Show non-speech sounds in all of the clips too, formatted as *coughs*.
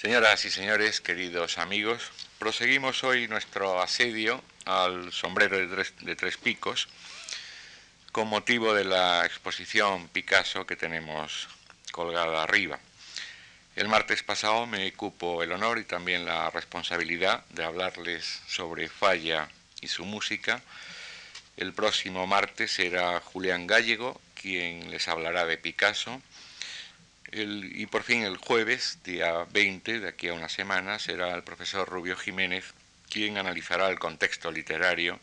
Señoras y señores, queridos amigos, proseguimos hoy nuestro asedio al sombrero de tres, picos con motivo de la exposición Picasso que tenemos colgada arriba. El martes pasado me cupo el honor y también la responsabilidad de hablarles sobre Falla y su música. El próximo martes será Julián Gallego quien les hablará de Picasso y por fin el jueves, día 20, de aquí a una semana, será el profesor Rubio Jiménez quien analizará el contexto literario,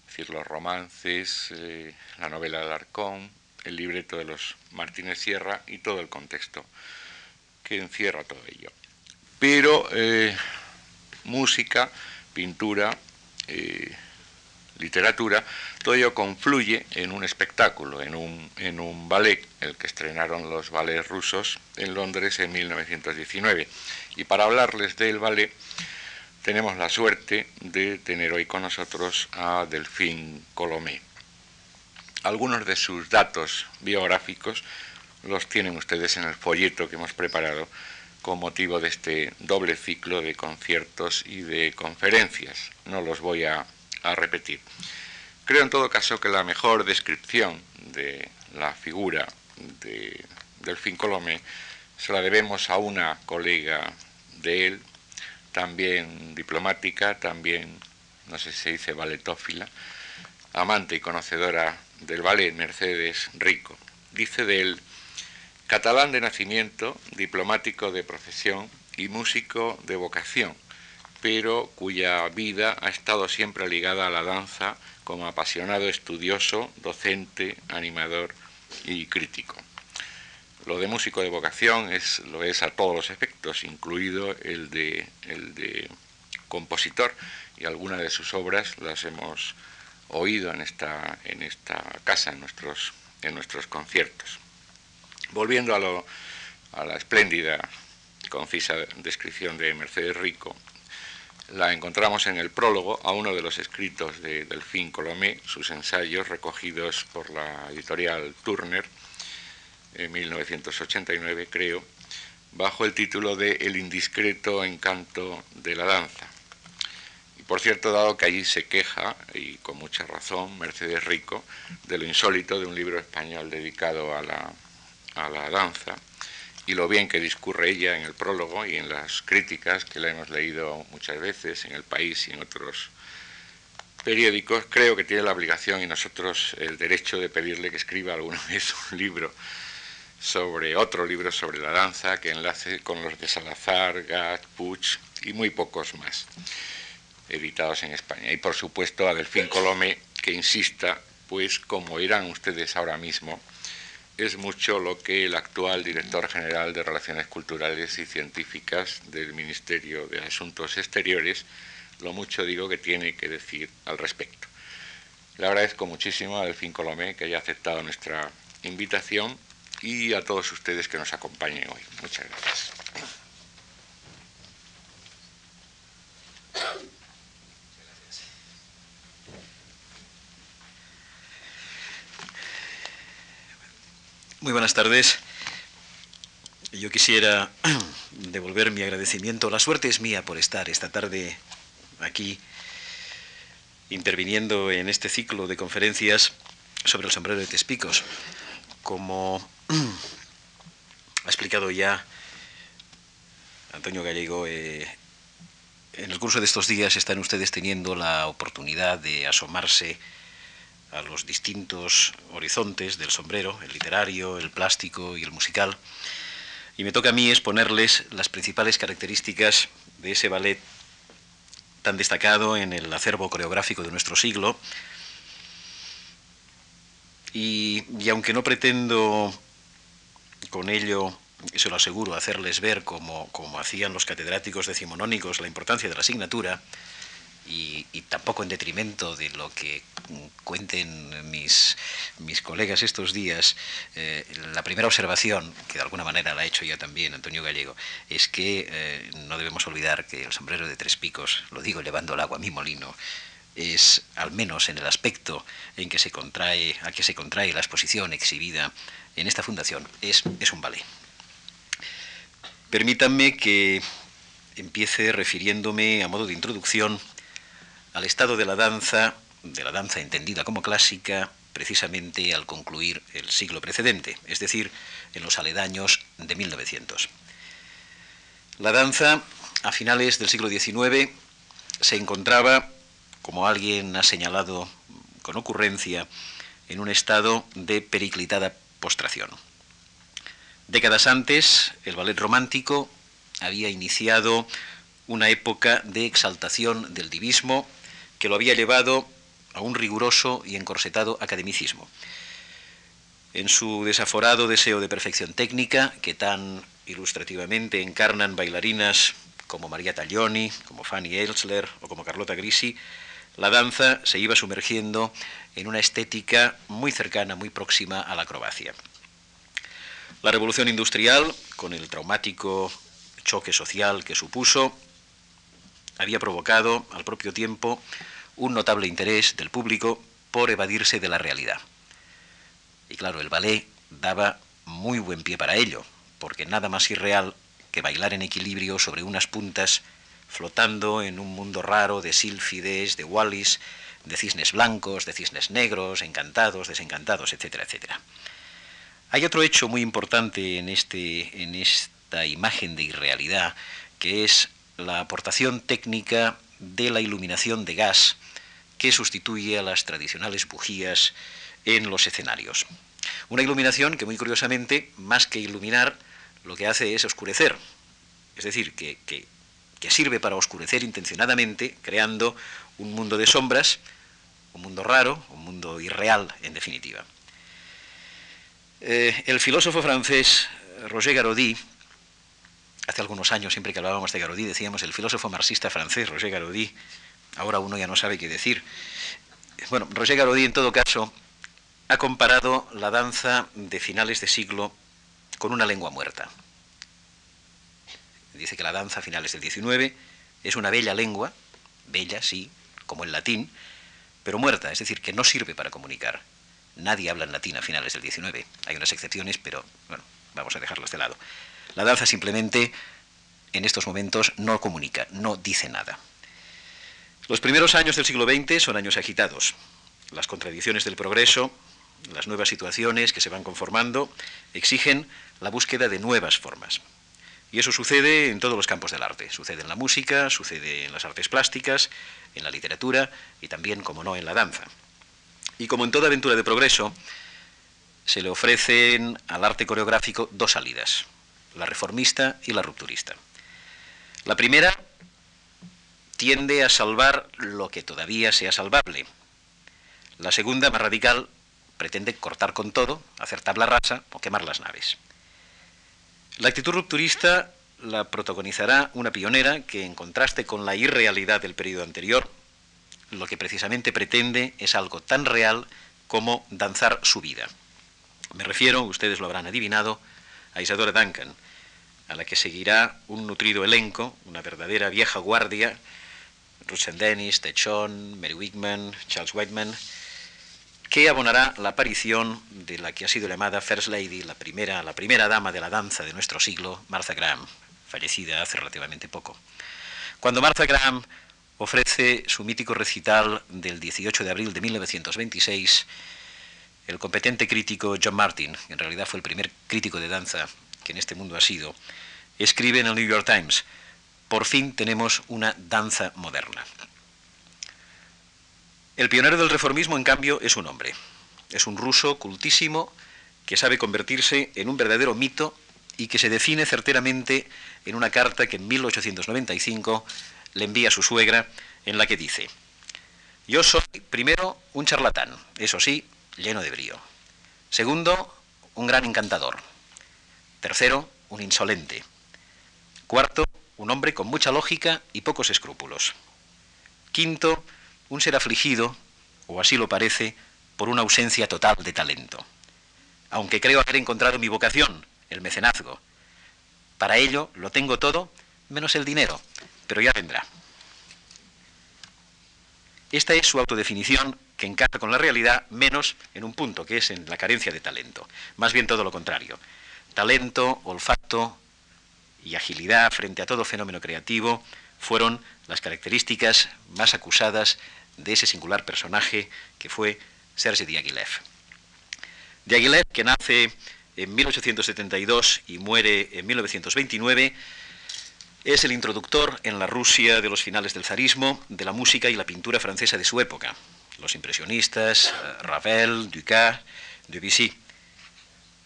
es decir, los romances, eh, la novela de Arcón, el libreto de los Martínez Sierra y todo el contexto que encierra todo ello. Pero eh, música, pintura, eh, literatura, todo ello confluye en un espectáculo, en un, en un ballet, el que estrenaron los ballets rusos en Londres en 1919. Y para hablarles del ballet, tenemos la suerte de tener hoy con nosotros a Delfín Colomé. Algunos de sus datos biográficos los tienen ustedes en el folleto que hemos preparado con motivo de este doble ciclo de conciertos y de conferencias. No los voy a a repetir. Creo en todo caso que la mejor descripción de la figura de Delfín Colomé se la debemos a una colega de él, también diplomática, también, no sé si se dice balletófila, amante y conocedora del ballet, Mercedes Rico. Dice de él, catalán de nacimiento, diplomático de profesión y músico de vocación, pero cuya vida ha estado siempre ligada a la danza como apasionado estudioso, docente, animador y crítico. Lo de músico de vocación es, lo es a todos los efectos, incluido el de, el de compositor, y algunas de sus obras las hemos oído en esta, casa, en nuestros, conciertos. Volviendo a la espléndida, concisa descripción de Mercedes Rico, la encontramos en el prólogo a uno de los escritos de Delfín Colomé, sus ensayos recogidos por la editorial Turner en 1989, creo, bajo el título de El indiscreto encanto de la danza. Y por cierto, dado que allí se queja, y con mucha razón, Mercedes Rico, de lo insólito de un libro español dedicado a la, a la danza, y lo bien que discurre ella en el prólogo y en las críticas que la hemos leído muchas veces en el país y en otros periódicos, creo que tiene la obligación y nosotros el derecho de pedirle que escriba alguna *laughs* vez un libro sobre otro libro sobre la danza que enlace con los de Salazar, Gat, Puig y muy pocos más editados en España. Y por supuesto a Delfín Colome que insista, pues como irán ustedes ahora mismo, es mucho lo que el actual director general de Relaciones Culturales y Científicas del Ministerio de Asuntos Exteriores, lo mucho digo que tiene que decir al respecto. Le agradezco muchísimo a Delfín Colomé que haya aceptado nuestra invitación y a todos ustedes que nos acompañen hoy. Muchas gracias. Muy buenas tardes. Yo quisiera *clears throat* devolver mi agradecimiento. La suerte es mía por estar esta tarde aquí interviniendo en este ciclo de conferencias sobre el sombrero de Tespicos. Como *clears throat* ha explicado ya Antonio Gallego, eh, en el curso de estos días están ustedes teniendo la oportunidad de asomarse a los distintos horizontes del sombrero, el literario, el plástico y el musical. Y me toca a mí exponerles las principales características de ese ballet tan destacado en el acervo coreográfico de nuestro siglo. Y, aunque no pretendo con ello, se lo aseguro, hacerles ver como, como hacían los catedráticos decimonónicos la importancia de la asignatura, y, tampoco en detrimento de lo que cuenten mis, mis colegas estos días, eh, la primera observación, que de alguna manera la ha hecho ya también Antonio Gallego, es que eh, no debemos olvidar que el sombrero de tres picos, lo digo elevando el agua a mi molino, es, al menos en el aspecto en que se contrae, a que se contrae la exposición exhibida en esta fundación, es, es un ballet. Permítanme que empiece refiriéndome a modo de introducción al estado de la danza, de la danza entendida como clásica, precisamente al concluir el siglo precedente, es decir, en los aledaños de 1900. La danza, a finales del siglo XIX, se encontraba, como alguien ha señalado con ocurrencia, en un estado de periclitada postración. Décadas antes, el ballet romántico había iniciado una época de exaltación del divismo que lo había llevado a un riguroso y encorsetado academicismo. En su desaforado deseo de perfección técnica, que tan ilustrativamente encarnan bailarinas como María Taglioni, como Fanny Elsler o como Carlota Grisi, la danza se iba sumergiendo en una estética muy cercana, muy próxima a la acrobacia. La revolución industrial, con el traumático choque social que supuso, había provocado al propio tiempo un notable interés del público por evadirse de la realidad. Y claro, el ballet daba muy buen pie para ello, porque nada más irreal que bailar en equilibrio sobre unas puntas, flotando en un mundo raro de sílfides, de wallis, de cisnes blancos, de cisnes negros, encantados, desencantados, etcétera, etcétera. Hay otro hecho muy importante en, este, en esta imagen de irrealidad, que es la aportación técnica de la iluminación de gas que sustituye a las tradicionales bujías en los escenarios. Una iluminación que muy curiosamente, más que iluminar, lo que hace es oscurecer. Es decir, que, que, sirve para oscurecer intencionadamente, creando un mundo de sombras, un mundo raro, un mundo irreal, en definitiva. Eh, el filósofo francés Roger Garaudy, hace algunos años, siempre que hablábamos de Garaudy, decíamos el filósofo marxista francés Roger Garaudy, ahora uno ya no sabe qué decir. Bueno, Roger Garaudy en todo caso ha comparado la danza de finales de siglo con una lengua muerta. Dice que la danza a finales del XIX es una bella lengua, bella, sí, como el latín, pero muerta, es decir, que no sirve para comunicar. Nadie habla en latín a finales del XIX. Hay unas excepciones, pero bueno, vamos a dejarlas de lado. La danza simplemente en estos momentos no comunica, no dice nada. Los primeros años del siglo XX son años agitados. Las contradicciones del progreso, las nuevas situaciones que se van conformando, exigen la búsqueda de nuevas formas. Y eso sucede en todos los campos del arte. Sucede en la música, sucede en las artes plásticas, en la literatura y también, como no, en la danza. Y como en toda aventura de progreso, se le ofrecen al arte coreográfico dos salidas, la reformista y la rupturista. La primera tiende a salvar lo que todavía sea salvable. La segunda, más radical, pretende cortar con todo, hacer tabla rasa o quemar las naves. La actitud rupturista la protagonizará una pionera que, en contraste con la irrealidad del periodo anterior, lo que precisamente pretende es algo tan real como danzar su vida. Me refiero, ustedes lo habrán adivinado, a Isadora Duncan, a la que seguirá un nutrido elenco, una verdadera vieja guardia Ruth Dennis, Techon, Mary Wigman, Charles Whiteman, que abonará la aparición de la que ha sido llamada First Lady, la primera, la primera dama de la danza de nuestro siglo, Martha Graham, fallecida hace relativamente poco. Cuando Martha Graham ofrece su mítico recital del 18 de abril de 1926, el competente crítico John Martin, en realidad fue el primer crítico de danza que en este mundo ha sido, escribe en el New York Times, por fin tenemos una danza moderna. El pionero del reformismo, en cambio, es un hombre. Es un ruso cultísimo que sabe convertirse en un verdadero mito y que se define certeramente en una carta que en 1895 le envía a su suegra, en la que dice, yo soy, primero, un charlatán, eso sí, lleno de brío. Segundo, un gran encantador. Tercero, un insolente. Cuarto, un hombre con mucha lógica y pocos escrúpulos. Quinto, un ser afligido, o así lo parece, por una ausencia total de talento. Aunque creo haber encontrado mi vocación, el mecenazgo. Para ello lo tengo todo, menos el dinero, pero ya vendrá. Esta es su autodefinición que encaja con la realidad, menos en un punto, que es en la carencia de talento. Más bien todo lo contrario. Talento, olfato, y agilidad frente a todo fenómeno creativo fueron las características más acusadas de ese singular personaje que fue Serge Diaghilev. Diaghilev, que nace en 1872 y muere en 1929, es el introductor en la Rusia de los finales del zarismo de la música y la pintura francesa de su época, los impresionistas, eh, Ravel, Ducas, Debussy.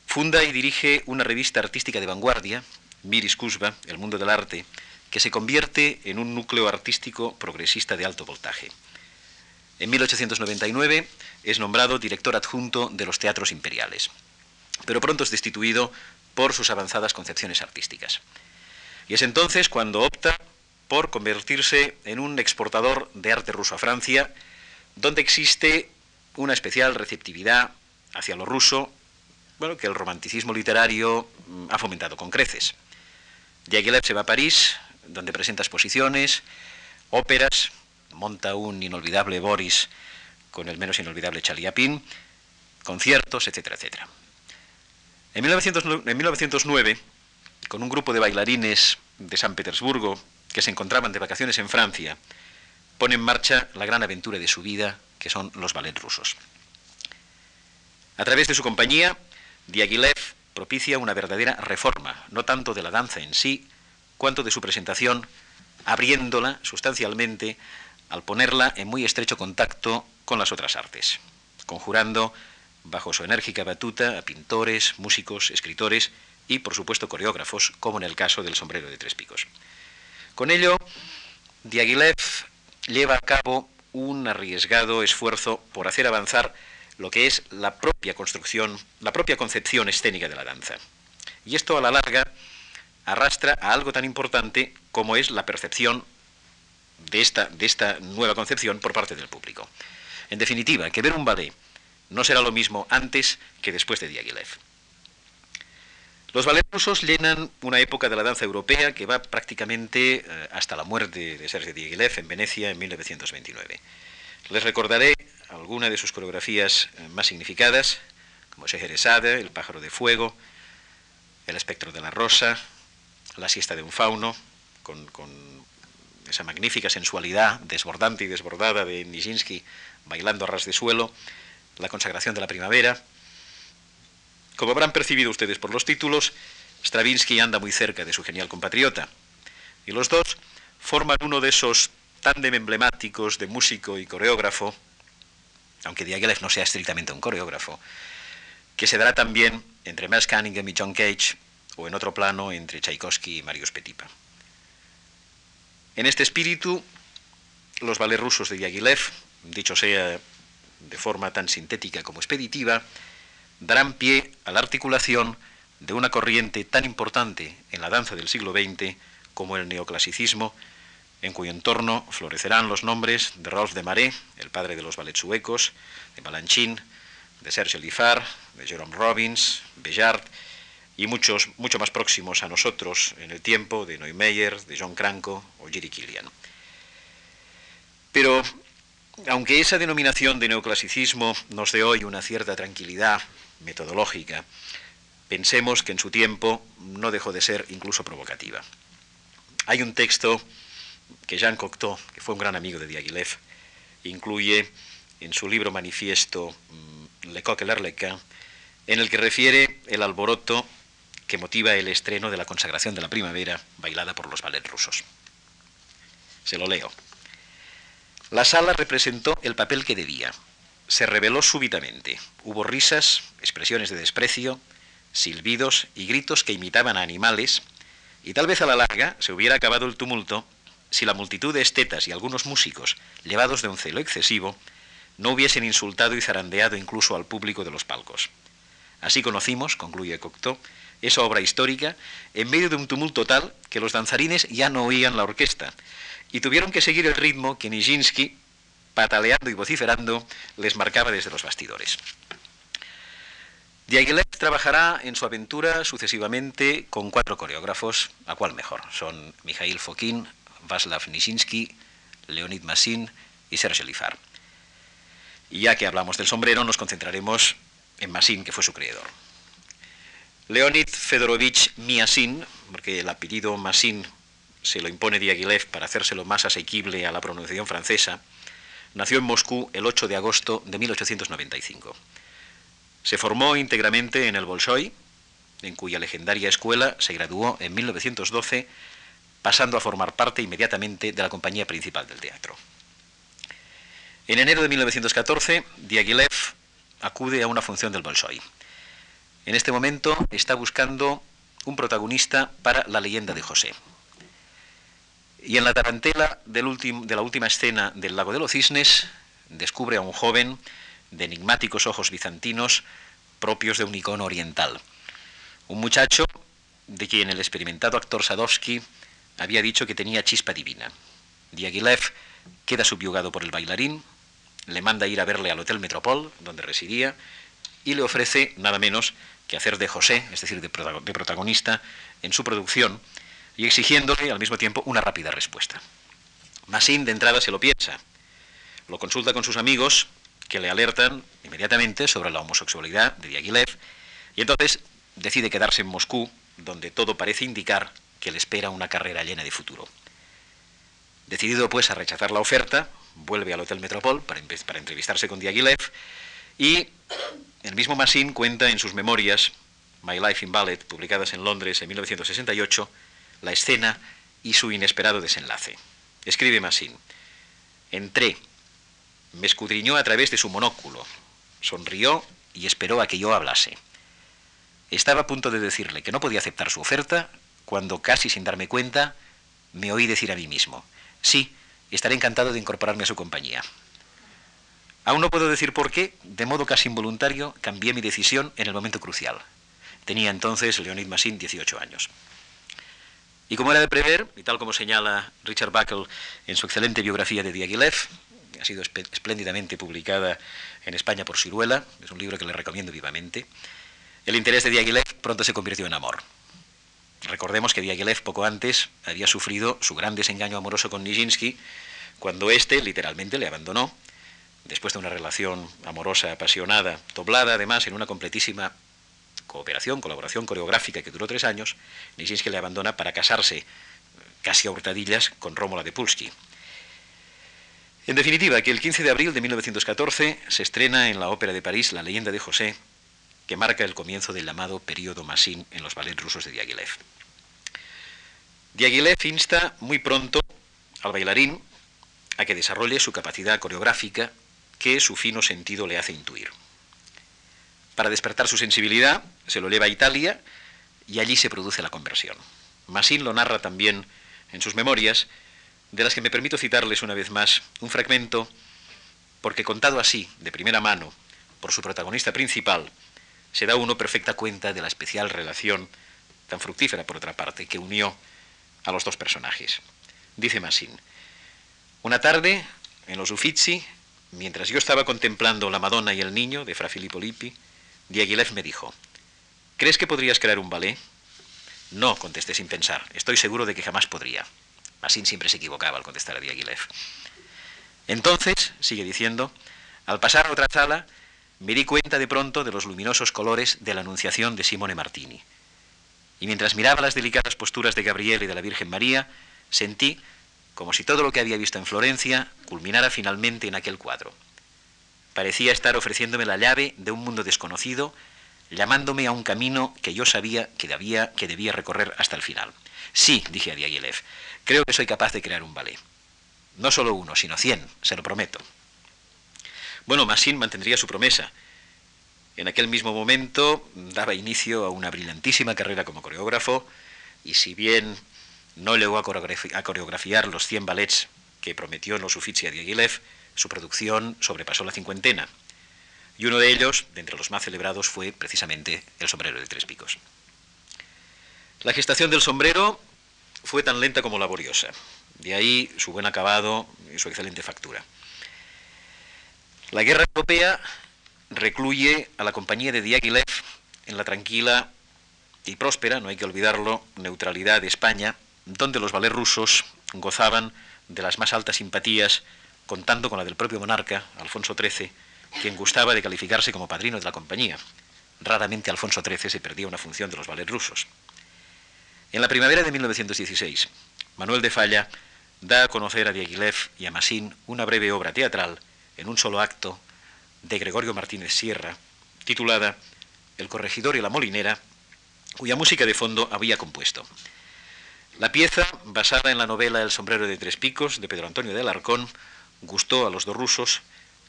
Funda y dirige una revista artística de vanguardia, Miris Kuzba, El Mundo del Arte, que se convierte en un núcleo artístico progresista de alto voltaje. En 1899 es nombrado director adjunto de los teatros imperiales, pero pronto es destituido por sus avanzadas concepciones artísticas. Y es entonces cuando opta por convertirse en un exportador de arte ruso a Francia, donde existe una especial receptividad hacia lo ruso, bueno, que el romanticismo literario mm, ha fomentado con creces. Diaghilev se va a París, donde presenta exposiciones, óperas, monta un inolvidable Boris con el menos inolvidable Chaliapin, conciertos, etcétera, etcétera. En 1909, con un grupo de bailarines de San Petersburgo que se encontraban de vacaciones en Francia, pone en marcha la gran aventura de su vida, que son los ballets rusos. A través de su compañía, Diaghilev propicia una verdadera reforma, no tanto de la danza en sí, cuanto de su presentación, abriéndola sustancialmente al ponerla en muy estrecho contacto con las otras artes, conjurando bajo su enérgica batuta a pintores, músicos, escritores y, por supuesto, coreógrafos, como en el caso del sombrero de tres picos. Con ello, Diaghilev lleva a cabo un arriesgado esfuerzo por hacer avanzar lo que es la propia construcción, la propia concepción escénica de la danza. Y esto a la larga arrastra a algo tan importante como es la percepción de esta, de esta nueva concepción por parte del público. En definitiva, que ver un ballet no será lo mismo antes que después de Diaghilev. Los ballets rusos llenan una época de la danza europea que va prácticamente eh, hasta la muerte de Sergei Diaghilev en Venecia en 1929. Les recordaré algunas de sus coreografías eh, más significadas, como Scheherazade, El pájaro de fuego, El espectro de la rosa, La siesta de un fauno, con, con esa magnífica sensualidad desbordante y desbordada de Nijinsky bailando a ras de suelo, La consagración de la primavera. Como habrán percibido ustedes por los títulos, Stravinsky anda muy cerca de su genial compatriota, y los dos forman uno de esos tándem emblemáticos de músico y coreógrafo, aunque Diaghilev no sea estrictamente un coreógrafo, que se dará también entre Merce Cunningham y John Cage, o en otro plano entre Tchaikovsky y Marius Petipa. En este espíritu, los ballets rusos de Diaghilev, dicho sea de forma tan sintética como expeditiva, darán pie a la articulación de una corriente tan importante en la danza del siglo XX como el neoclasicismo, en cuyo entorno florecerán los nombres de Rolf de Maré, el padre de los ballets suecos, de Balanchine, de Serge Lifar, de Jerome Robbins, Bejart, y muchos mucho más próximos a nosotros en el tiempo de Neumeyer, de John Cranko o Jerry Killian. Pero aunque esa denominación de neoclasicismo nos dé hoy una cierta tranquilidad metodológica, pensemos que en su tiempo no dejó de ser incluso provocativa. Hay un texto que Jean Cocteau, que fue un gran amigo de Diaghilev, incluye en su libro manifiesto mm, Le Coq et l'Arlequin, en el que refiere el alboroto que motiva el estreno de la consagración de la primavera bailada por los ballets rusos. Se lo leo. La sala representó el papel que debía. Se reveló súbitamente. Hubo risas, expresiones de desprecio, silbidos y gritos que imitaban a animales, y tal vez a la larga se hubiera acabado el tumulto si la multitud de estetas y algunos músicos, llevados de un celo excesivo, no hubiesen insultado y zarandeado incluso al público de los palcos. Así conocimos, concluye Cocteau, esa obra histórica, en medio de un tumulto tal que los danzarines ya no oían la orquesta y tuvieron que seguir el ritmo que Nijinsky, pataleando y vociferando, les marcaba desde los bastidores. Diaghilev trabajará en su aventura sucesivamente con cuatro coreógrafos, a cuál mejor. Son Mikhail Fokin, Václav Nijinsky, Leonid Massin y Serge Lifar. Y ya que hablamos del sombrero, nos concentraremos en Massin, que fue su creador. Leonid Fedorovich Miasin, porque el apellido Masin se lo impone Diaghilev para hacérselo más asequible a la pronunciación francesa, nació en Moscú el 8 de agosto de 1895. Se formó íntegramente en el Bolshoi, en cuya legendaria escuela se graduó en 1912, pasando a formar parte inmediatamente de la compañía principal del teatro. En enero de 1914, Diaghilev acude a una función del Bolshoi. En este momento está buscando un protagonista para La leyenda de José. Y en la tarantela de la última escena del Lago de los Cisnes descubre a un joven de enigmáticos ojos bizantinos propios de un icono oriental. Un muchacho de quien el experimentado actor Sadovsky había dicho que tenía chispa divina. Diaghilev queda subyugado por el bailarín, le manda ir a verle al Hotel Metropol, donde residía, y le ofrece nada menos que hacer de José, es decir, de protagonista, en su producción, y exigiéndole al mismo tiempo una rápida respuesta. Massin de entrada se lo piensa, lo consulta con sus amigos, que le alertan inmediatamente sobre la homosexualidad de Diaghilev, y entonces decide quedarse en Moscú, donde todo parece indicar que le espera una carrera llena de futuro. Decidido pues a rechazar la oferta, vuelve al Hotel Metropol para, entrevistarse con Diaghilev y el mismo Massin cuenta en sus memorias, My Life in Ballet, publicadas en Londres en 1968, la escena y su inesperado desenlace. Escribe Massin, entré, me escudriñó a través de su monóculo, sonrió y esperó a que yo hablase. Estaba a punto de decirle que no podía aceptar su oferta cuando, casi sin darme cuenta, me oí decir a mí mismo, sí, estaré encantado de incorporarme a su compañía. Aún no puedo decir por qué, de modo casi involuntario, cambié mi decisión en el momento crucial. Tenía entonces Leonid Massin 18 años. Y como era de prever, y tal como señala Richard Buckle en su excelente biografía de Diaghilev, ha sido espléndidamente publicada en España por Ciruela, es un libro que le recomiendo vivamente, el interés de Diaghilev pronto se convirtió en amor. Recordemos que Diaghilev poco antes había sufrido su gran desengaño amoroso con Nijinsky, cuando éste literalmente le abandonó después de una relación amorosa, apasionada, doblada además en una completísima cooperación, colaboración coreográfica que duró tres años, Nijinsky le abandona para casarse casi a hurtadillas con Rómola de Pulsky. En definitiva, que el 15 de abril de 1914 se estrena en la Ópera de París La leyenda de José, que marca el comienzo del llamado periodo Massin en los ballets rusos de Diaghilev. Diaghilev insta muy pronto al bailarín a que desarrolle su capacidad coreográfica que su fino sentido le hace intuir. Para despertar su sensibilidad, se lo lleva a Italia y allí se produce la conversión. Massin lo narra también en sus memorias, de las que me permito citarles una vez más un fragmento, porque contado así, de primera mano, por su protagonista principal, se da uno perfecta cuenta de la especial relación, tan fructífera por otra parte, que unió a los dos personajes. Dice Massin, una tarde, en los Uffizi, Mientras yo estaba contemplando La Madonna y el Niño de Fra Filippo Lippi, Diaghilev me dijo, ¿crees que podrías crear un ballet? No, contesté sin pensar, estoy seguro de que jamás podría. Massin siempre se equivocaba al contestar a Diaghilev. Entonces, sigue diciendo, al pasar a otra sala, me di cuenta de pronto de los luminosos colores de la Anunciación de Simone Martini. Y mientras miraba las delicadas posturas de Gabriel y de la Virgen María, sentí como si todo lo que había visto en Florencia culminara finalmente en aquel cuadro. Parecía estar ofreciéndome la llave de un mundo desconocido, llamándome a un camino que yo sabía que debía, que debía recorrer hasta el final. Sí, dije a Diaghilev, creo que soy capaz de crear un ballet. No solo uno, sino cien, se lo prometo. Bueno, Massin mantendría su promesa. En aquel mismo momento daba inicio a una brillantísima carrera como coreógrafo, y si bien no llegó a, coreografiar los 100 ballets que prometió en los Uffizi a Diaghilev, su producción sobrepasó la cincuentena. Y uno de ellos, de entre los más celebrados, fue precisamente El sombrero de tres picos. La gestación del sombrero fue tan lenta como laboriosa. De ahí su buen acabado y su excelente factura. La guerra europea recluye a la compañía de Diaghilev en la tranquila y próspera, no hay que olvidarlo, neutralidad de España, donde los ballets rusos gozaban de las más altas simpatías, contando con la del propio monarca, Alfonso XIII, quien gustaba de calificarse como padrino de la compañía. raramente Alfonso XIII se perdía una función de los ballets rusos. En la primavera de 1916, Manuel de Falla da a conocer a Diaghilev y a Massin una breve obra teatral en un solo acto de Gregorio Martínez Sierra, titulada El corregidor y la molinera, cuya música de fondo había compuesto. La pieza, basada en la novela El sombrero de tres picos de Pedro Antonio de Alarcón, gustó a los dos rusos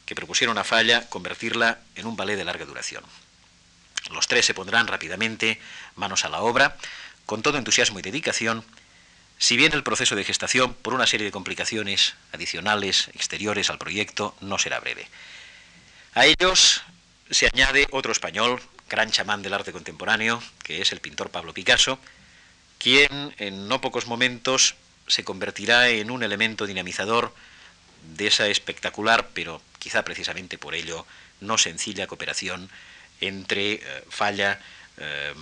que propusieron a Falla convertirla en un ballet de larga duración. Los tres se pondrán rápidamente manos a la obra, con todo entusiasmo y dedicación, si bien el proceso de gestación, por una serie de complicaciones adicionales, exteriores al proyecto, no será breve. A ellos se añade otro español, gran chamán del arte contemporáneo, que es el pintor Pablo Picasso, quien en no pocos momentos se convertirá en un elemento dinamizador de esa espectacular, pero quizá precisamente por ello no sencilla cooperación entre eh, Falla, eh,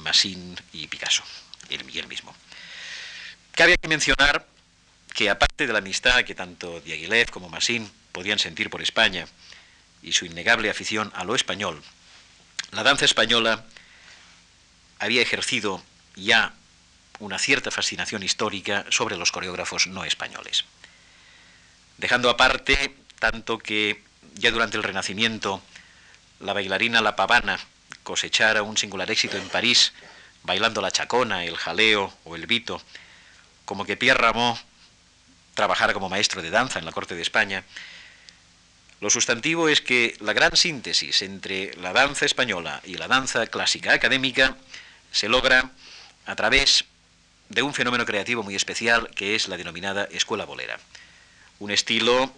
y Picasso, y él mismo. Cabe mencionar que aparte de la amistad que tanto Diaghilev como Massin podían sentir por España y su innegable afición a lo español, la danza española había ejercido ya una cierta fascinación histórica sobre los coreógrafos no españoles. Dejando aparte tanto que ya durante el Renacimiento la bailarina La Pavana cosechara un singular éxito en París, bailando la chacona, el jaleo o el vito, como que Pierre Ramón trabajara como maestro de danza en la corte de España, lo sustantivo es que la gran síntesis entre la danza española y la danza clásica académica se logra a través de un fenómeno creativo muy especial que es la denominada escuela bolera. Un estilo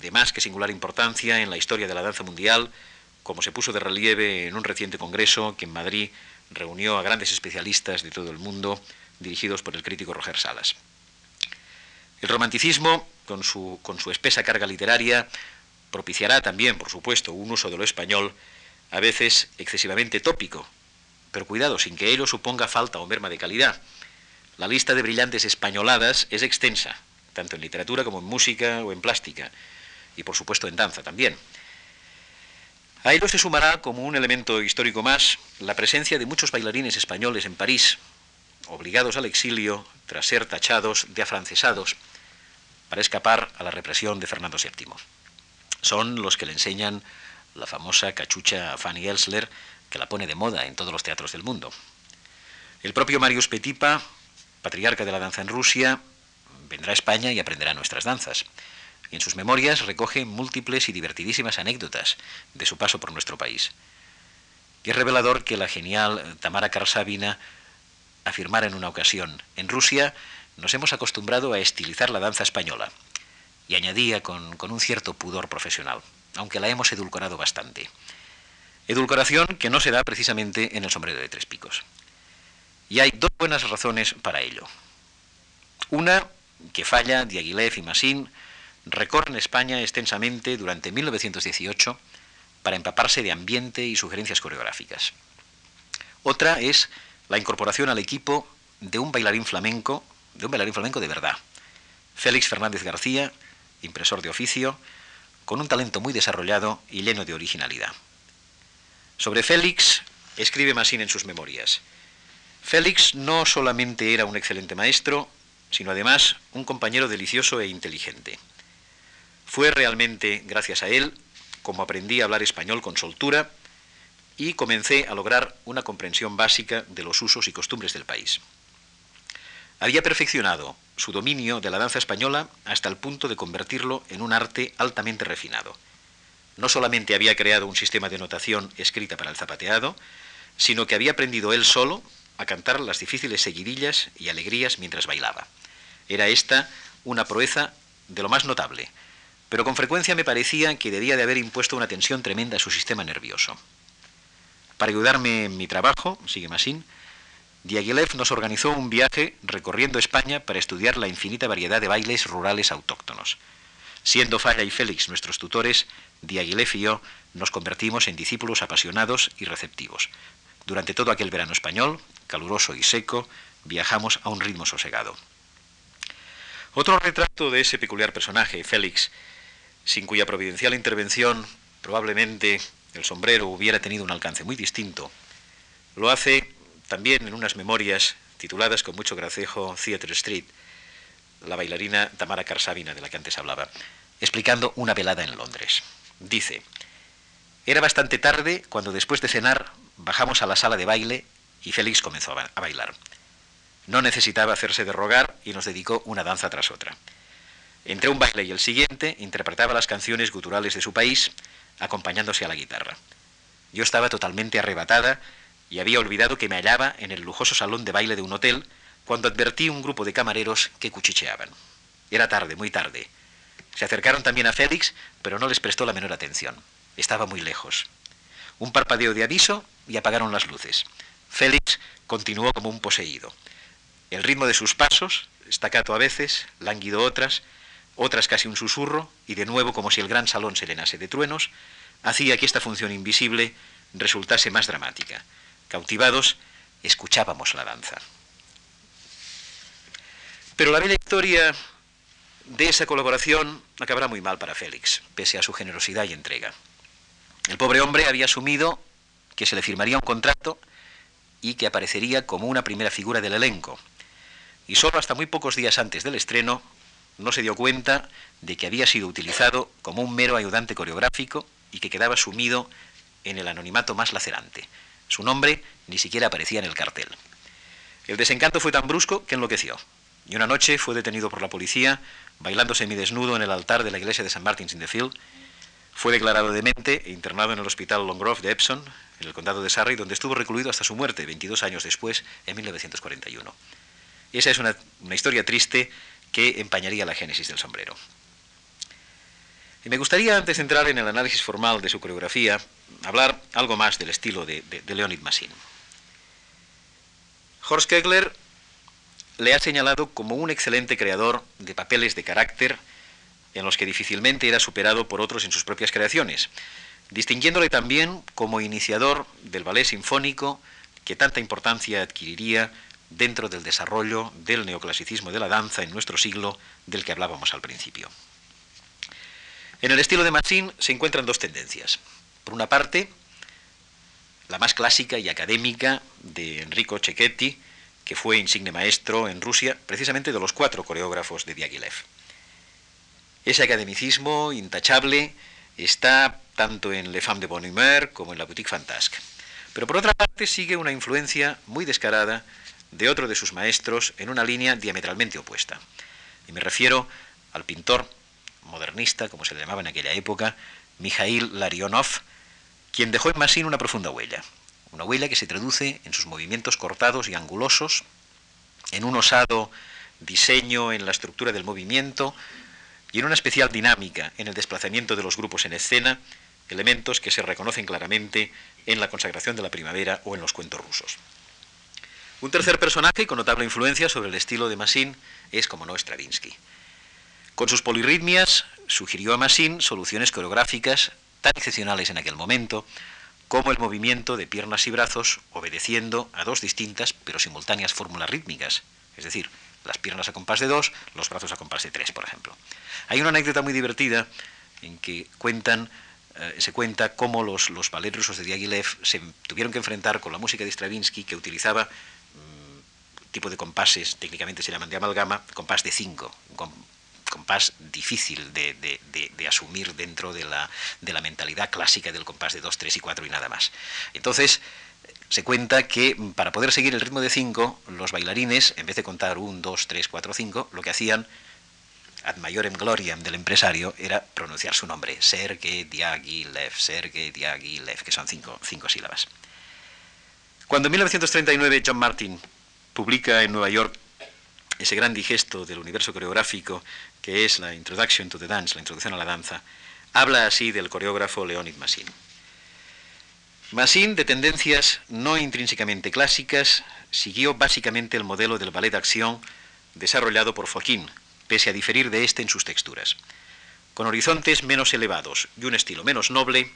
de más que singular importancia en la historia de la danza mundial, como se puso de relieve en un reciente congreso que en Madrid reunió a grandes especialistas de todo el mundo, dirigidos por el crítico Roger Salas. El romanticismo, con su, con su espesa carga literaria, propiciará también, por supuesto, un uso de lo español, a veces excesivamente tópico, pero cuidado, sin que ello suponga falta o merma de calidad. La lista de brillantes españoladas es extensa, tanto en literatura como en música o en plástica, y por supuesto en danza también. A ello se sumará como un elemento histórico más la presencia de muchos bailarines españoles en París, obligados al exilio tras ser tachados de afrancesados para escapar a la represión de Fernando VII. Son los que le enseñan la famosa cachucha Fanny Elsler, que la pone de moda en todos los teatros del mundo. El propio Marius Petipa, patriarca de la danza en Rusia, vendrá a España y aprenderá nuestras danzas. Y en sus memorias recoge múltiples y divertidísimas anécdotas de su paso por nuestro país. Y es revelador que la genial Tamara Karsavina afirmara en una ocasión, en Rusia nos hemos acostumbrado a estilizar la danza española, y añadía con, con un cierto pudor profesional, aunque la hemos edulcorado bastante. Edulcoración que no se da precisamente en el sombrero de tres picos. Y hay dos buenas razones para ello. Una, que Falla, Diaghilev y Massin recorren España extensamente durante 1918 para empaparse de ambiente y sugerencias coreográficas. Otra es la incorporación al equipo de un bailarín flamenco, de un bailarín flamenco de verdad, Félix Fernández García, impresor de oficio, con un talento muy desarrollado y lleno de originalidad. Sobre Félix escribe Massin en sus memorias. Félix no solamente era un excelente maestro, sino además un compañero delicioso e inteligente. Fue realmente gracias a él como aprendí a hablar español con soltura y comencé a lograr una comprensión básica de los usos y costumbres del país. Había perfeccionado su dominio de la danza española hasta el punto de convertirlo en un arte altamente refinado. No solamente había creado un sistema de notación escrita para el zapateado, sino que había aprendido él solo a cantar las difíciles seguidillas y alegrías mientras bailaba. Era esta una proeza de lo más notable, pero con frecuencia me parecía que debía de haber impuesto una tensión tremenda a su sistema nervioso. Para ayudarme en mi trabajo, sigue Massin, Diaghilev nos organizó un viaje recorriendo España para estudiar la infinita variedad de bailes rurales autóctonos. Siendo Falla y Félix nuestros tutores, Diaghilev y yo nos convertimos en discípulos apasionados y receptivos. Durante todo aquel verano español, caluroso y seco, viajamos a un ritmo sosegado. Otro retrato de ese peculiar personaje, Félix, sin cuya providencial intervención probablemente el sombrero hubiera tenido un alcance muy distinto, lo hace también en unas memorias tituladas con mucho gracejo Theatre Street, la bailarina Tamara Karsavina, de la que antes hablaba, explicando una velada en Londres. Dice, era bastante tarde cuando después de cenar bajamos a la sala de baile y Félix comenzó a bailar. No necesitaba hacerse de rogar y nos dedicó una danza tras otra. Entre un baile y el siguiente interpretaba las canciones guturales de su país, acompañándose a la guitarra. Yo estaba totalmente arrebatada y había olvidado que me hallaba en el lujoso salón de baile de un hotel cuando advertí un grupo de camareros que cuchicheaban. Era tarde, muy tarde. Se acercaron también a Félix, pero no les prestó la menor atención. Estaba muy lejos. Un parpadeo de aviso y apagaron las luces. Félix continuó como un poseído. El ritmo de sus pasos, estacato a veces, lánguido otras, otras casi un susurro, y de nuevo como si el gran salón se llenase de truenos, hacía que esta función invisible resultase más dramática. Cautivados, escuchábamos la danza. Pero la bella historia de esa colaboración acabará muy mal para Félix, pese a su generosidad y entrega. El pobre hombre había asumido que se le firmaría un contrato y que aparecería como una primera figura del elenco. Y solo hasta muy pocos días antes del estreno no se dio cuenta de que había sido utilizado como un mero ayudante coreográfico y que quedaba sumido en el anonimato más lacerante. Su nombre ni siquiera aparecía en el cartel. El desencanto fue tan brusco que enloqueció. Y una noche fue detenido por la policía, bailando semidesnudo en el altar de la iglesia de St. Martin's in the Field. Fue declarado demente e internado en el hospital Longrove de Epsom, en el condado de Surrey, donde estuvo recluido hasta su muerte, 22 años después, en 1941. Esa es una historia triste que empañaría la génesis del sombrero. Y me gustaría, antes de entrar en el análisis formal de su coreografía, hablar algo más del estilo de, Leonid Massin. Horst Kegler le ha señalado como un excelente creador de papeles de carácter en los que difícilmente era superado por otros en sus propias creaciones, distinguiéndole también como iniciador del ballet sinfónico que tanta importancia adquiriría dentro del desarrollo del neoclasicismo de la danza en nuestro siglo del que hablábamos al principio. En el estilo de Massin se encuentran dos tendencias. Por una parte, la más clásica y académica de Enrico Cecchetti, que fue insigne maestro en Rusia precisamente de los cuatro coreógrafos de Diaghilev. Ese academicismo intachable está tanto en Le Femme de Bonne Humeur como en la Boutique Fantasque. Pero por otra parte sigue una influencia muy descarada de otro de sus maestros en una línea diametralmente opuesta. Y me refiero al pintor modernista, como se le llamaba en aquella época, Mikhail Larionov, quien dejó en Massin una profunda huella. Una huella que se traduce en sus movimientos cortados y angulosos, en un osado diseño en la estructura del movimiento y en una especial dinámica en el desplazamiento de los grupos en escena, elementos que se reconocen claramente en la consagración de la primavera o en los cuentos rusos. Un tercer personaje con notable influencia sobre el estilo de Massin es, como no, Stravinsky. Con sus polirritmias sugirió a Massin soluciones coreográficas tan excepcionales en aquel momento como el movimiento de piernas y brazos obedeciendo a dos distintas pero simultáneas fórmulas rítmicas, es decir, las piernas a compás de dos, los brazos a compás de tres, por ejemplo. Hay una anécdota muy divertida en que cuentan, eh, se cuenta cómo los, los ballet rusos de Diaghilev se tuvieron que enfrentar con la música de Stravinsky que utilizaba tipo de compases, técnicamente se llaman de amalgama, compás de cinco, compás difícil de, asumir dentro de la, de la, mentalidad clásica del compás de 2, 3 y 4 y nada más. Entonces, se cuenta que para poder seguir el ritmo de 5, los bailarines, en vez de contar 1, 2, 3, 4, 5, lo que hacían ad maiorem gloriam del empresario era pronunciar su nombre, Sergei Diaghilev, Sergei Diaghilev, que son cinco, cinco sílabas. Cuando en 1939 John Martin publica en Nueva York ese gran digesto del universo coreográfico que es la Introduction to the Dance, la introducción a la danza, habla así del coreógrafo Leonid Massin. Massin, de tendencias no intrínsecamente clásicas, siguió básicamente el modelo del ballet de acción desarrollado por Foquín, pese a diferir de este en sus texturas. Con horizontes menos elevados y un estilo menos noble,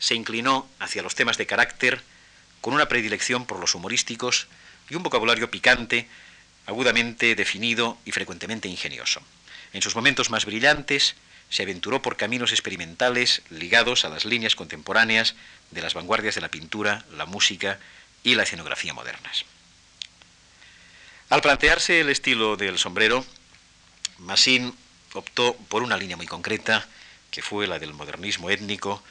se inclinó hacia los temas de carácter con una predilección por los humorísticos y un vocabulario picante, agudamente definido y frecuentemente ingenioso. En sus momentos más brillantes, se aventuró por caminos experimentales ligados a las líneas contemporáneas de las vanguardias de la pintura, la música y la escenografía modernas. Al plantearse el estilo del sombrero, Massin optó por una línea muy concreta, que fue la del modernismo étnico,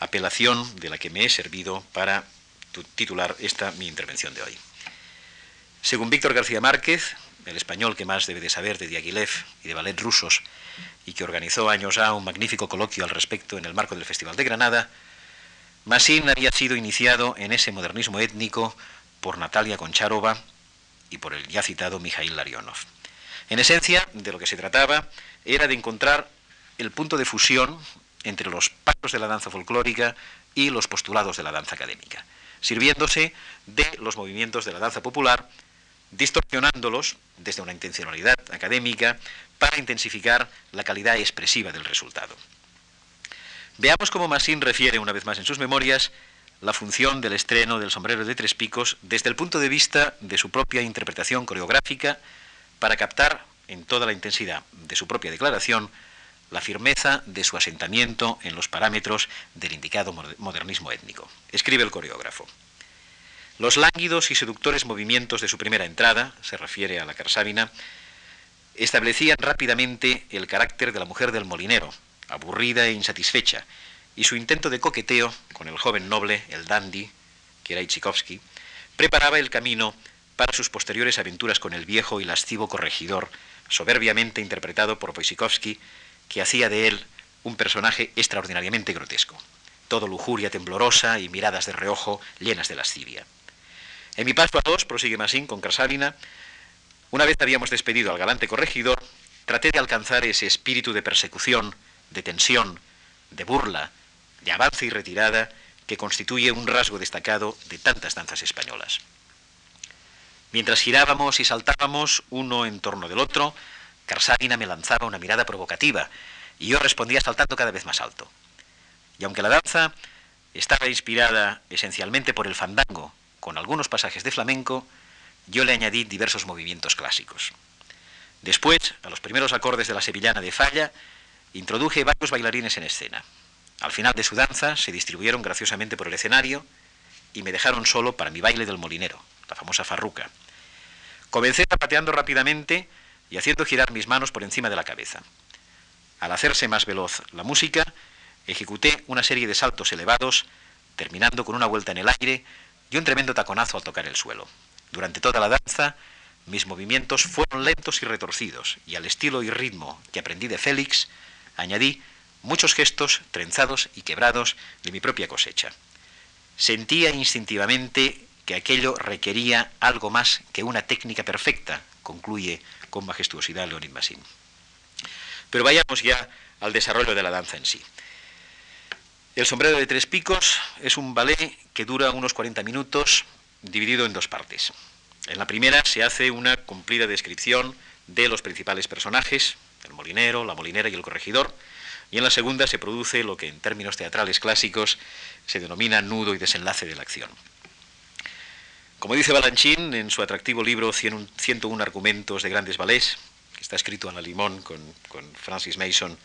apelación de la que me he servido para titular esta mi intervención de hoy. Según Víctor García Márquez, el español que más debe de saber de Diaghilev y de ballet rusos, y que organizó años A un magnífico coloquio al respecto en el marco del Festival de Granada, Massin había sido iniciado en ese modernismo étnico por Natalia Koncharova y por el ya citado Mikhail Larionov. En esencia, de lo que se trataba era de encontrar el punto de fusión entre los pasos de la danza folclórica y los postulados de la danza académica, sirviéndose de los movimientos de la danza popular, distorsionándolos desde una intencionalidad académica para intensificar la calidad expresiva del resultado. Veamos cómo Massin refiere una vez más en sus memorias la función del estreno del sombrero de tres picos desde el punto de vista de su propia interpretación coreográfica para captar en toda la intensidad de su propia declaración la firmeza de su asentamiento en los parámetros del indicado modernismo étnico. Escribe el coreógrafo. Los lánguidos y seductores movimientos de su primera entrada, se refiere a la carsávina, establecían rápidamente el carácter de la mujer del molinero, aburrida e insatisfecha, y su intento de coqueteo con el joven noble, el dandy, que era Ichikovsky, preparaba el camino para sus posteriores aventuras con el viejo y lascivo corregidor, soberbiamente interpretado por Wojciechowski, que hacía de él un personaje extraordinariamente grotesco. Todo lujuria temblorosa y miradas de reojo llenas de lascivia. En mi paso a dos, prosigue Masín con Krasávina, una vez habíamos despedido al galante corregidor, traté de alcanzar ese espíritu de persecución de tensión, de burla, de avance y retirada que constituye un rasgo destacado de tantas danzas españolas. Mientras girábamos y saltábamos uno en torno del otro, Carsávina me lanzaba una mirada provocativa y yo respondía saltando cada vez más alto. Y aunque la danza estaba inspirada esencialmente por el fandango, con algunos pasajes de flamenco, yo le añadí diversos movimientos clásicos. Después, a los primeros acordes de la sevillana de Falla, Introduje varios bailarines en escena. Al final de su danza se distribuyeron graciosamente por el escenario y me dejaron solo para mi baile del molinero, la famosa farruca. Comencé zapateando rápidamente y haciendo girar mis manos por encima de la cabeza. Al hacerse más veloz la música, ejecuté una serie de saltos elevados, terminando con una vuelta en el aire y un tremendo taconazo al tocar el suelo. Durante toda la danza, mis movimientos fueron lentos y retorcidos, y al estilo y ritmo que aprendí de Félix, añadí muchos gestos trenzados y quebrados de mi propia cosecha. Sentía instintivamente que aquello requería algo más que una técnica perfecta, concluye con majestuosidad Leonid Massin. Pero vayamos ya al desarrollo de la danza en sí. El sombrero de tres picos es un ballet que dura unos 40 minutos, dividido en dos partes. En la primera se hace una cumplida descripción de los principales personajes, el molinero, la molinera y el corregidor, y en la segunda se produce lo que en términos teatrales clásicos se denomina nudo y desenlace de la acción. Como dice Balanchín en su atractivo libro 101 argumentos de grandes ballets, que está escrito a la limón con Francis Mason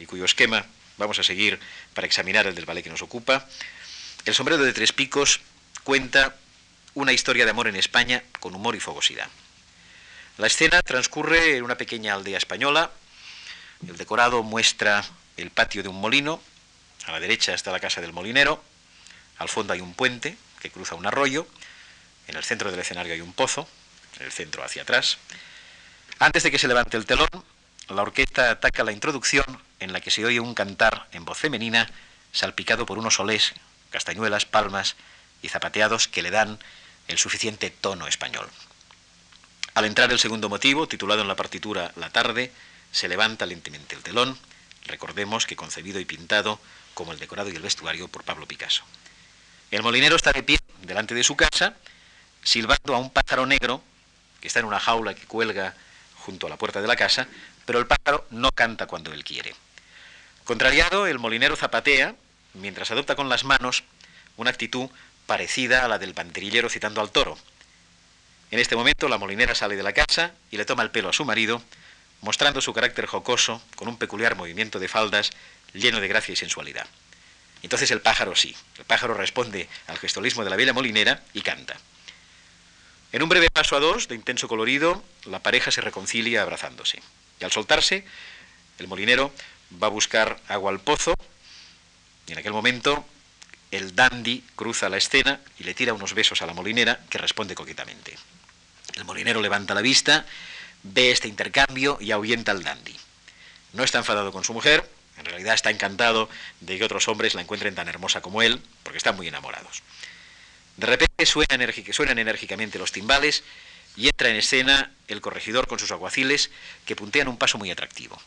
y cuyo esquema vamos a seguir para examinar el del ballet que nos ocupa, el sombrero de tres picos cuenta una historia de amor en España con humor y fogosidad. La escena transcurre en una pequeña aldea española. El decorado muestra el patio de un molino. A la derecha está la casa del molinero. Al fondo hay un puente que cruza un arroyo. En el centro del escenario hay un pozo, en el centro hacia atrás. Antes de que se levante el telón, la orquesta ataca la introducción en la que se oye un cantar en voz femenina salpicado por unos solés, castañuelas, palmas y zapateados que le dan el suficiente tono español. Al entrar el segundo motivo, titulado en la partitura La tarde, se levanta lentamente el telón, recordemos que concebido y pintado como el decorado y el vestuario por Pablo Picasso. El molinero está de pie delante de su casa, silbando a un pájaro negro que está en una jaula que cuelga junto a la puerta de la casa, pero el pájaro no canta cuando él quiere. Contrariado, el molinero zapatea, mientras adopta con las manos una actitud parecida a la del banderillero citando al toro, en este momento la molinera sale de la casa y le toma el pelo a su marido, mostrando su carácter jocoso con un peculiar movimiento de faldas lleno de gracia y sensualidad. Entonces el pájaro sí, el pájaro responde al gestolismo de la bella molinera y canta. En un breve paso a dos, de intenso colorido, la pareja se reconcilia abrazándose. Y al soltarse, el molinero va a buscar agua al pozo, y en aquel momento el dandy cruza la escena y le tira unos besos a la molinera, que responde coquetamente. El molinero levanta la vista, ve este intercambio y ahuyenta al dandy. No está enfadado con su mujer, en realidad está encantado de que otros hombres la encuentren tan hermosa como él, porque están muy enamorados. De repente suenan, enérgicamente los timbales y entra en escena el corregidor con sus aguaciles que puntean un paso muy atractivo.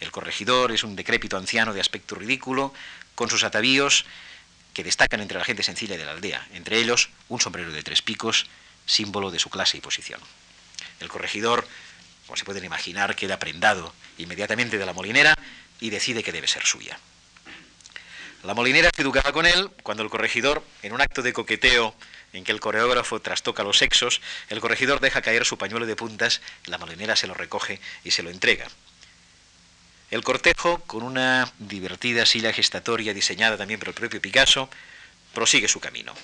El corregidor es un decrépito anciano de aspecto ridículo, con sus atavíos que destacan entre la gente sencilla de la aldea, entre ellos un sombrero de tres picos, símbolo de su clase y posición. El corregidor, como se pueden imaginar, queda prendado inmediatamente de la molinera y decide que debe ser suya. La molinera se educaba con él cuando el corregidor, en un acto de coqueteo en que el coreógrafo trastoca los sexos, el corregidor deja caer su pañuelo de puntas, la molinera se lo recoge y se lo entrega. El cortejo, con una divertida silla gestatoria diseñada también por el propio Picasso, prosigue su camino.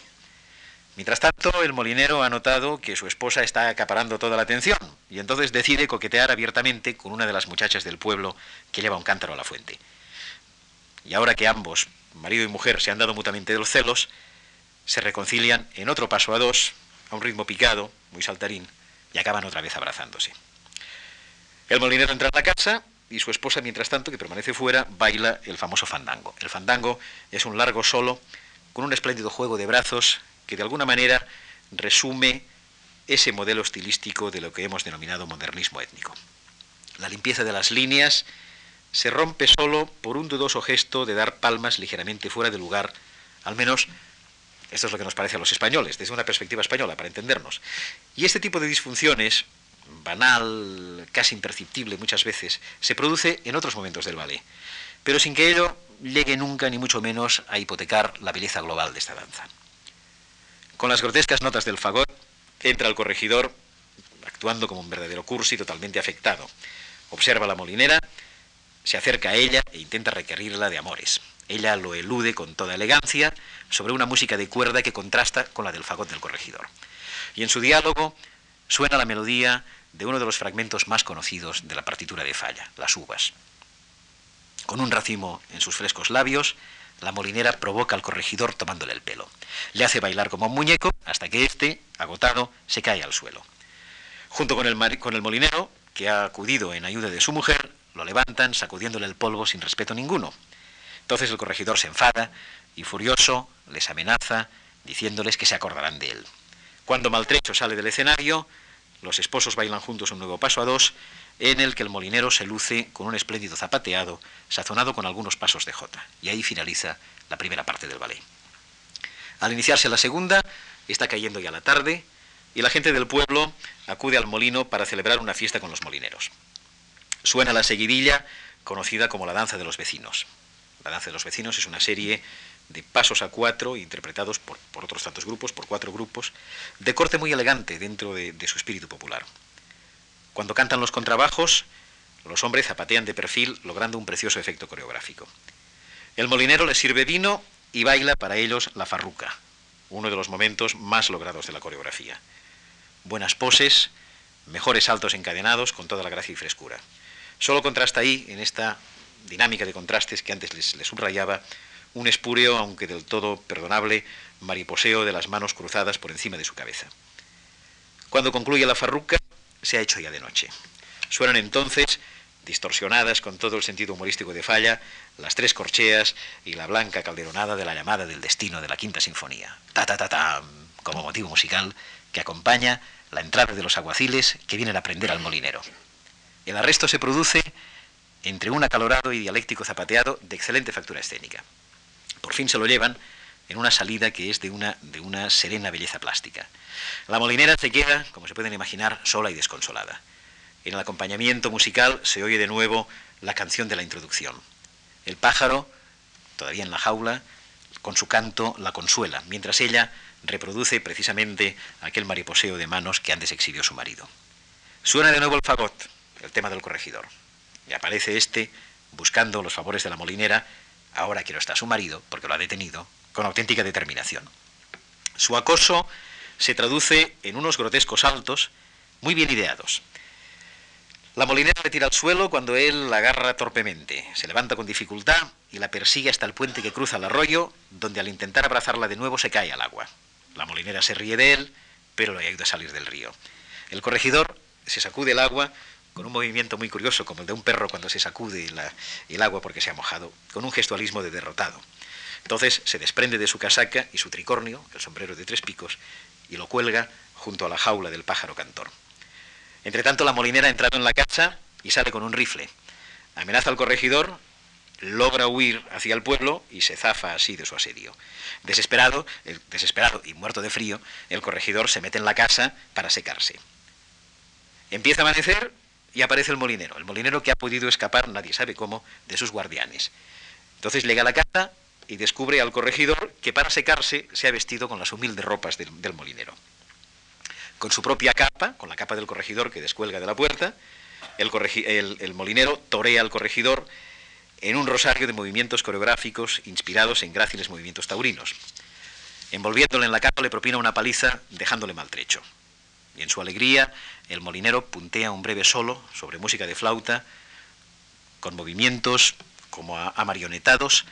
Mientras tanto, el molinero ha notado que su esposa está acaparando toda la atención y entonces decide coquetear abiertamente con una de las muchachas del pueblo que lleva un cántaro a la fuente. Y ahora que ambos, marido y mujer, se han dado mutuamente de los celos, se reconcilian en otro paso a dos, a un ritmo picado, muy saltarín, y acaban otra vez abrazándose. El molinero entra en la casa y su esposa, mientras tanto, que permanece fuera, baila el famoso fandango. El fandango es un largo solo con un espléndido juego de brazos que de alguna manera resume ese modelo estilístico de lo que hemos denominado modernismo étnico. La limpieza de las líneas se rompe solo por un dudoso gesto de dar palmas ligeramente fuera de lugar, al menos esto es lo que nos parece a los españoles, desde una perspectiva española, para entendernos. Y este tipo de disfunciones, banal, casi imperceptible muchas veces, se produce en otros momentos del ballet, pero sin que ello llegue nunca, ni mucho menos, a hipotecar la belleza global de esta danza. Con las grotescas notas del fagot, entra el corregidor, actuando como un verdadero cursi, totalmente afectado. Observa a la molinera, se acerca a ella e intenta requerirla de amores. Ella lo elude con toda elegancia sobre una música de cuerda que contrasta con la del fagot del corregidor. Y en su diálogo suena la melodía de uno de los fragmentos más conocidos de la partitura de Falla, las uvas. Con un racimo en sus frescos labios, la molinera provoca al corregidor tomándole el pelo. Le hace bailar como un muñeco hasta que éste, agotado, se cae al suelo. Junto con el, con el molinero, que ha acudido en ayuda de su mujer, lo levantan sacudiéndole el polvo sin respeto ninguno. Entonces el corregidor se enfada y furioso les amenaza diciéndoles que se acordarán de él. Cuando Maltrecho sale del escenario, los esposos bailan juntos un nuevo paso a dos en el que el molinero se luce con un espléndido zapateado, sazonado con algunos pasos de jota. Y ahí finaliza la primera parte del ballet. Al iniciarse la segunda, está cayendo ya la tarde y la gente del pueblo acude al molino para celebrar una fiesta con los molineros. Suena la seguidilla conocida como la danza de los vecinos. La danza de los vecinos es una serie de pasos a cuatro interpretados por, otros tantos grupos, por cuatro grupos, de corte muy elegante dentro de su espíritu popular. Cuando cantan los contrabajos, los hombres zapatean de perfil, logrando un precioso efecto coreográfico. El molinero les sirve vino y baila para ellos la farruca, uno de los momentos más logrados de la coreografía. Buenas poses, mejores saltos encadenados con toda la gracia y frescura. Solo contrasta ahí, en esta dinámica de contrastes que antes les, les subrayaba, un espúreo, aunque del todo perdonable, mariposeo de las manos cruzadas por encima de su cabeza. Cuando concluye la farruca, se ha hecho ya de noche. Suenan entonces, distorsionadas con todo el sentido humorístico de Falla, las tres corcheas y la blanca calderonada de la llamada del destino de la Quinta Sinfonía. Ta ta ta ta, como motivo musical que acompaña la entrada de los aguaciles que vienen a prender al molinero. El arresto se produce entre un acalorado y dialéctico zapateado de excelente factura escénica. Por fin se lo llevan en una salida que es de una, de una serena belleza plástica. La molinera se queda, como se pueden imaginar, sola y desconsolada. En el acompañamiento musical se oye de nuevo la canción de la introducción. El pájaro, todavía en la jaula, con su canto la consuela, mientras ella reproduce precisamente aquel mariposeo de manos que antes exhibió su marido. Suena de nuevo el fagot, el tema del corregidor. Y aparece este buscando los favores de la molinera, ahora que no está su marido, porque lo ha detenido, con auténtica determinación. Su acoso se traduce en unos grotescos saltos muy bien ideados. La molinera le tira al suelo cuando él la agarra torpemente. Se levanta con dificultad y la persigue hasta el puente que cruza el arroyo, donde al intentar abrazarla de nuevo se cae al agua. La molinera se ríe de él, pero le ayuda a salir del río. El corregidor se sacude el agua con un movimiento muy curioso, como el de un perro cuando se sacude el agua porque se ha mojado, con un gestualismo de derrotado. Entonces se desprende de su casaca y su tricornio, el sombrero de tres picos, y lo cuelga junto a la jaula del pájaro cantor. Entre tanto, la molinera ha entrado en la casa y sale con un rifle. Amenaza al corregidor, logra huir hacia el pueblo y se zafa así de su asedio. Desesperado, desesperado y muerto de frío, el corregidor se mete en la casa para secarse. Empieza a amanecer y aparece el molinero, el molinero que ha podido escapar, nadie sabe cómo, de sus guardianes. Entonces llega a la casa y descubre al corregidor que para secarse se ha vestido con las humildes ropas del, molinero. Con su propia capa, con la capa del corregidor que descuelga de la puerta, el, el molinero torea al corregidor en un rosario de movimientos coreográficos inspirados en gráciles movimientos taurinos. Envolviéndole en la capa le propina una paliza dejándole maltrecho. Y en su alegría, el molinero puntea un breve solo sobre música de flauta, con movimientos como a, marionetados,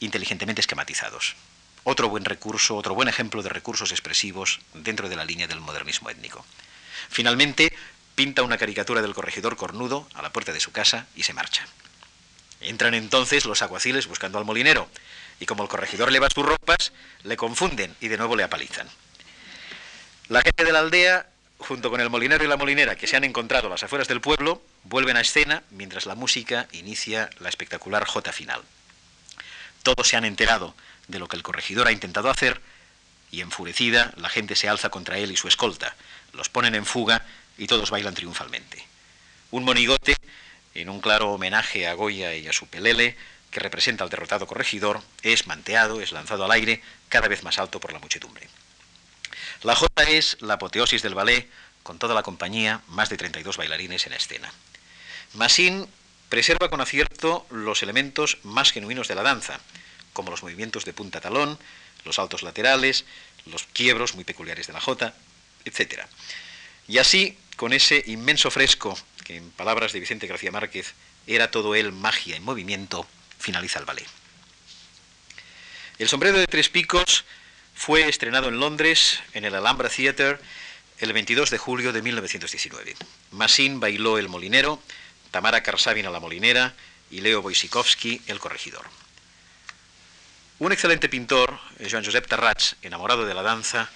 inteligentemente esquematizados. Otro buen recurso, otro buen ejemplo de recursos expresivos dentro de la línea del modernismo étnico. Finalmente, pinta una caricatura del corregidor cornudo a la puerta de su casa y se marcha. Entran entonces los aguaciles buscando al molinero, y como el corregidor le va sus ropas, le confunden y de nuevo le apalizan. La gente de la aldea, junto con el molinero y la molinera que se han encontrado a las afueras del pueblo, vuelven a escena mientras la música inicia la espectacular jota final. Todos se han enterado de lo que el corregidor ha intentado hacer y enfurecida la gente se alza contra él y su escolta, los ponen en fuga y todos bailan triunfalmente. Un monigote, en un claro homenaje a Goya y a su pelele, que representa al derrotado corregidor, es manteado, es lanzado al aire, cada vez más alto por la muchedumbre. La jota es la apoteosis del ballet, con toda la compañía, más de 32 bailarines en escena. Massin preserva con acierto los elementos más genuinos de la danza, como los movimientos de punta talón, los saltos laterales, los quiebros muy peculiares de la jota, etc. Y así, con ese inmenso fresco, que en palabras de Vicente García Márquez era todo él magia en movimiento, finaliza el ballet. El sombrero de tres picos fue estrenado en Londres, en el Alhambra Theatre, el 22 de julio de 1919. Massin bailó El Molinero, Tamara Karsavina la Molinera y Leo Wojciechowski el Corregidor. Un excelente pintor, Joan Josep Terrats, enamorado de la danza,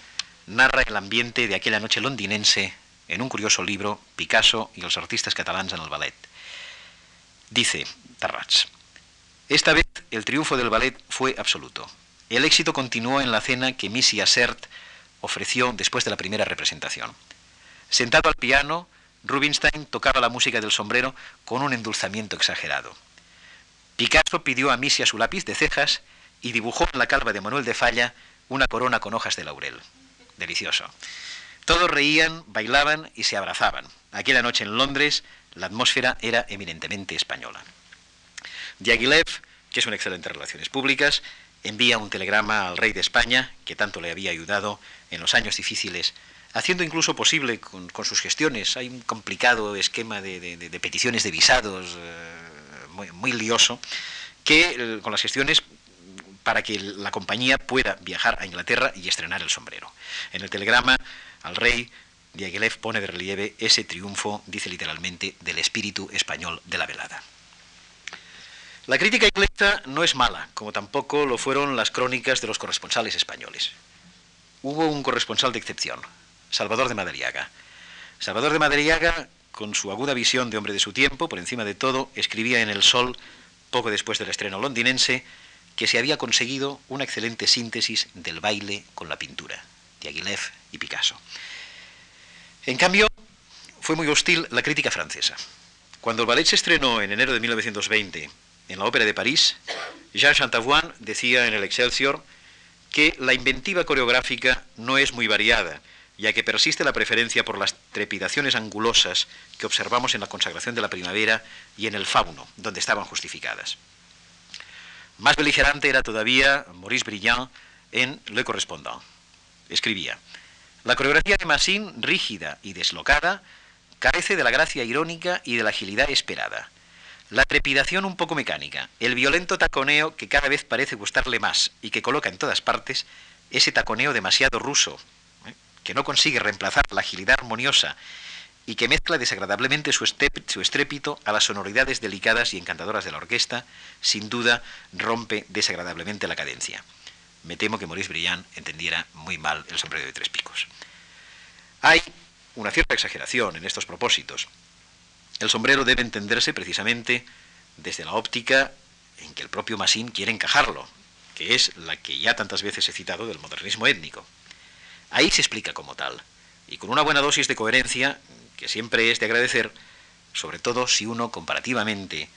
narra el ambiente de aquella noche londinense en un curioso libro, Picasso y los artistas catalans en el ballet. Dice Terrats, esta vez el triunfo del ballet fue absoluto. El éxito continuó en la cena que Missy Assert ofreció después de la primera representación. Sentado al piano, Rubinstein tocaba la música del sombrero con un endulzamiento exagerado. Picasso pidió a Missy su lápiz de cejas y dibujó en la calva de Manuel de Falla una corona con hojas de laurel. Delicioso. Todos reían, bailaban y se abrazaban. Aquella noche en Londres la atmósfera era eminentemente española. Diaghilev, que es una excelente relaciones públicas, envía un telegrama al rey de España, que tanto le había ayudado en los años difíciles, haciendo incluso posible con, sus gestiones, hay un complicado esquema de, peticiones de visados eh, muy, lioso, que eh, con las gestiones para que la compañía pueda viajar a Inglaterra y estrenar el sombrero. En el telegrama al rey, Diaghilev pone de relieve ese triunfo, dice literalmente, del espíritu español de la velada. La crítica inglesa no es mala, como tampoco lo fueron las crónicas de los corresponsales españoles. Hubo un corresponsal de excepción, Salvador de Madariaga. Salvador de Madariaga, con su aguda visión de hombre de su tiempo, por encima de todo, escribía en El Sol, poco después del estreno londinense, que se había conseguido una excelente síntesis del baile con la pintura, de Aguilef y Picasso. En cambio, fue muy hostil la crítica francesa. Cuando el ballet se estrenó en enero de 1920 en la Ópera de París, Jean Chantavoine decía en el Excelsior que la inventiva coreográfica no es muy variada, ya que persiste la preferencia por las trepidaciones angulosas que observamos en la consagración de la primavera y en el fauno, donde estaban justificadas. Más beligerante era todavía Maurice Brillant en Le Correspondant. Escribía, la coreografía de Massin, rígida y deslocada, carece de la gracia irónica y de la agilidad esperada. La trepidación un poco mecánica, el violento taconeo que cada vez parece gustarle más y que coloca en todas partes ese taconeo demasiado ruso, que no consigue reemplazar la agilidad armoniosa y que mezcla desagradablemente su, estrépito a las sonoridades delicadas y encantadoras de la orquesta, sin duda rompe desagradablemente la cadencia. Me temo que Maurice Brillant entendiera muy mal el sombrero de tres picos. Hay una cierta exageración en estos propósitos. El sombrero debe entenderse precisamente desde la óptica en que el propio Massin quiere encajarlo, que es la que ya tantas veces he citado del modernismo étnico. Ahí se explica como tal, y con una buena dosis de coherencia, que siempre es de agradecer, sobre todo si uno comparativamente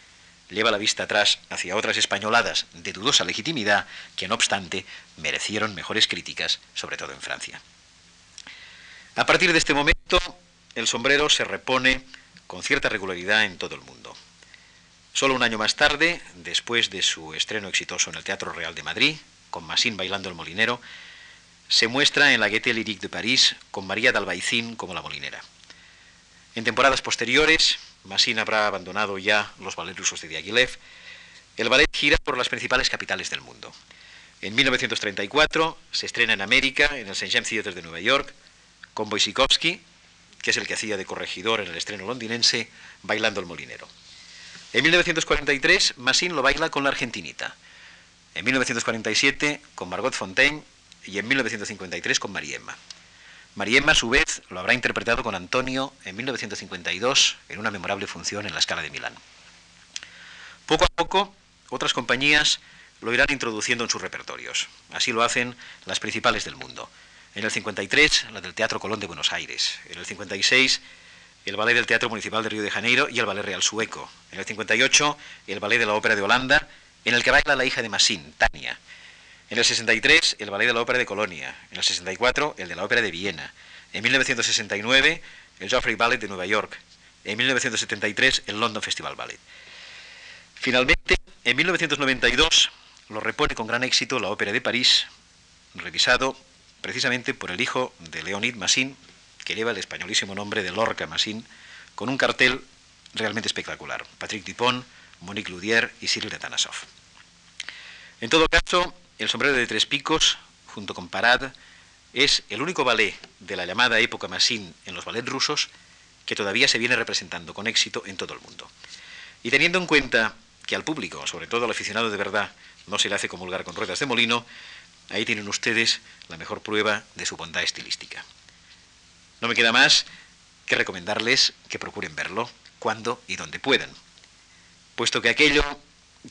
lleva la vista atrás hacia otras españoladas de dudosa legitimidad que no obstante merecieron mejores críticas, sobre todo en Francia. A partir de este momento, el sombrero se repone con cierta regularidad en todo el mundo. Solo un año más tarde, después de su estreno exitoso en el Teatro Real de Madrid, con Massin bailando el molinero, se muestra en la Gaieté Lyrique de París con María d'Albaicín como la molinera. En temporadas posteriores, Massin habrá abandonado ya los ballets rusos de Diaghilev. El ballet gira por las principales capitales del mundo. En 1934 se estrena en América, en el St. James Theatre de Nueva York, con Wojciechowski, que es el que hacía de corregidor en el estreno londinense, bailando el molinero. En 1943, Massin lo baila con la argentinita. En 1947, con Margot Fontaine y en 1953 con Mariemma. Mariemma, a su vez, lo habrá interpretado con Antonio en 1952 en una memorable función en la Scala de Milán. Poco a poco, otras compañías lo irán introduciendo en sus repertorios. Así lo hacen las principales del mundo. En el 53, la del Teatro Colón de Buenos Aires. En el 56, el ballet del Teatro Municipal de Río de Janeiro y el ballet real sueco. En el 58, el ballet de la Ópera de Holanda, en el que baila la hija de Massin, Tania. En el 63, el Ballet de la Ópera de Colonia. En el 64, el de la Ópera de Viena. En 1969, el Joffrey Ballet de Nueva York. En 1973, el London Festival Ballet. Finalmente, en 1992, lo repone con gran éxito la Ópera de París, revisado precisamente por el hijo de Leonid Massin, que lleva el españolísimo nombre de Lorca Massin, con un cartel realmente espectacular. Patrick Dupont, Monique Ludier y Cyril Tanasov. En todo caso, el sombrero de tres picos, junto con Parad, es el único ballet de la llamada época Massin en los ballets rusos que todavía se viene representando con éxito en todo el mundo. Y teniendo en cuenta que al público, sobre todo al aficionado de verdad, no se le hace comulgar con ruedas de molino, ahí tienen ustedes la mejor prueba de su bondad estilística. No me queda más que recomendarles que procuren verlo cuando y donde puedan, puesto que aquello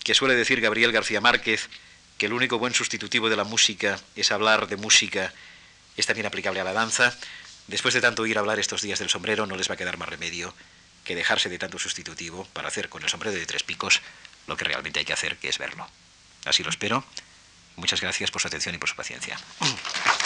que suele decir Gabriel García Márquez que el único buen sustitutivo de la música es hablar de música, es también aplicable a la danza, después de tanto ir a hablar estos días del sombrero no les va a quedar más remedio que dejarse de tanto sustitutivo para hacer con el sombrero de tres picos lo que realmente hay que hacer, que es verlo. Así lo espero. Muchas gracias por su atención y por su paciencia. *coughs*